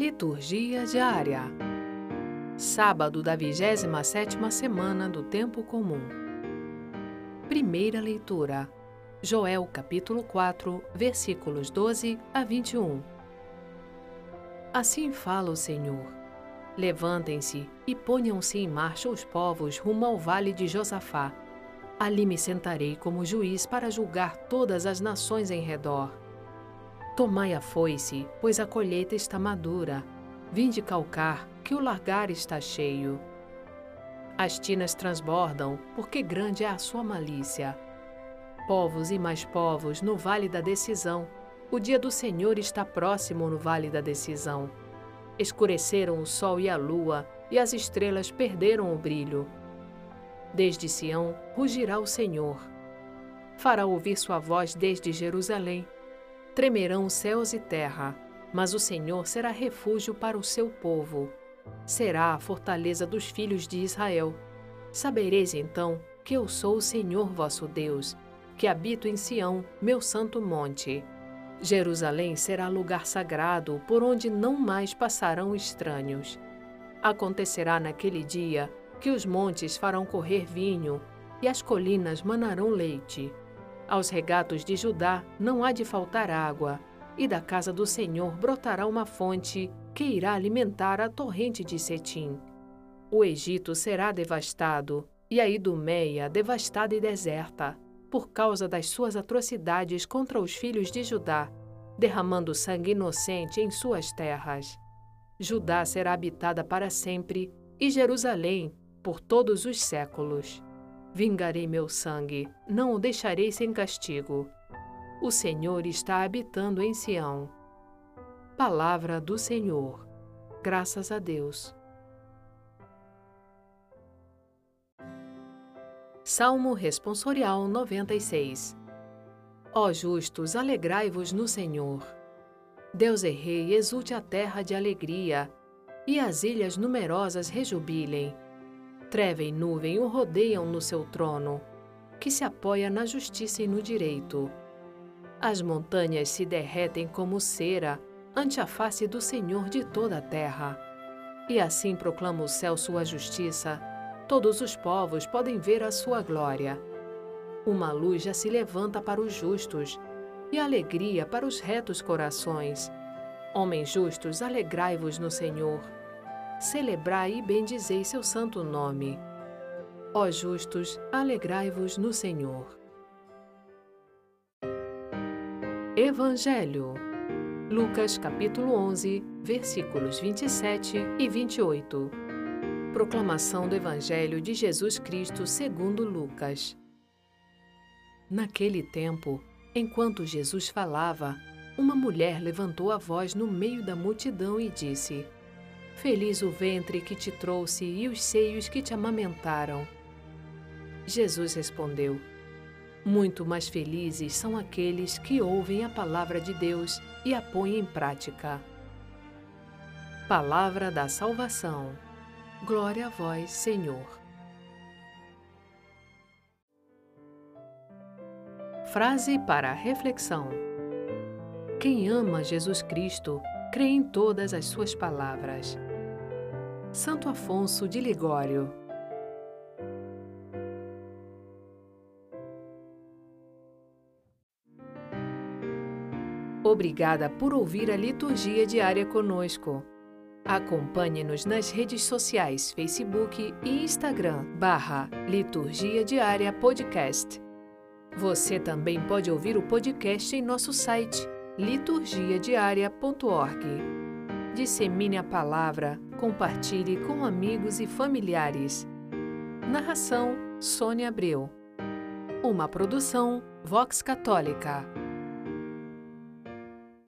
Liturgia diária. Sábado da 27ª semana do tempo comum. Primeira leitura. Joel capítulo 4, versículos 12 a 21. Assim fala o Senhor: Levantem-se e ponham-se em marcha os povos rumo ao vale de Josafá. Ali me sentarei como juiz para julgar todas as nações em redor. Tomai a foice, pois a colheita está madura. Vinde calcar, que o largar está cheio. As tinas transbordam, porque grande é a sua malícia. Povos e mais povos no vale da decisão. O dia do Senhor está próximo no vale da decisão. Escureceram o sol e a lua, e as estrelas perderam o brilho. Desde Sião rugirá o Senhor. Fará ouvir sua voz desde Jerusalém Tremerão céus e terra, mas o Senhor será refúgio para o seu povo. Será a fortaleza dos filhos de Israel. Sabereis então que eu sou o Senhor vosso Deus, que habito em Sião, meu santo monte. Jerusalém será lugar sagrado por onde não mais passarão estranhos. Acontecerá naquele dia que os montes farão correr vinho e as colinas manarão leite. Aos regatos de Judá não há de faltar água, e da casa do Senhor brotará uma fonte que irá alimentar a torrente de Setim. O Egito será devastado, e a Idumeia devastada e deserta, por causa das suas atrocidades contra os filhos de Judá, derramando sangue inocente em suas terras. Judá será habitada para sempre, e Jerusalém por todos os séculos. Vingarei meu sangue, não o deixarei sem castigo. O Senhor está habitando em Sião. Palavra do Senhor. Graças a Deus. Salmo Responsorial 96 Ó justos, alegrai-vos no Senhor. Deus é rei, exulte a terra de alegria, e as ilhas numerosas rejubilem Treva e nuvem o rodeiam no seu trono, que se apoia na justiça e no direito. As montanhas se derretem como cera ante a face do Senhor de toda a terra. E assim proclama o céu sua justiça, todos os povos podem ver a sua glória. Uma luz já se levanta para os justos, e alegria para os retos corações. Homens justos, alegrai-vos no Senhor celebrai e bendizei seu santo nome. Ó justos, alegrai-vos no Senhor. Evangelho. Lucas capítulo 11, versículos 27 e 28. Proclamação do Evangelho de Jesus Cristo segundo Lucas. Naquele tempo, enquanto Jesus falava, uma mulher levantou a voz no meio da multidão e disse: Feliz o ventre que te trouxe e os seios que te amamentaram. Jesus respondeu: Muito mais felizes são aqueles que ouvem a palavra de Deus e a põem em prática. Palavra da salvação. Glória a vós, Senhor. Frase para reflexão: Quem ama Jesus Cristo crê em todas as suas palavras. Santo Afonso de Ligório. Obrigada por ouvir a liturgia diária conosco. Acompanhe-nos nas redes sociais Facebook e Instagram, barra Liturgia Diária Podcast. Você também pode ouvir o podcast em nosso site liturgiadiaria.org. Dissemine a palavra Compartilhe com amigos e familiares. Narração: Sônia Abreu. Uma produção Vox Católica.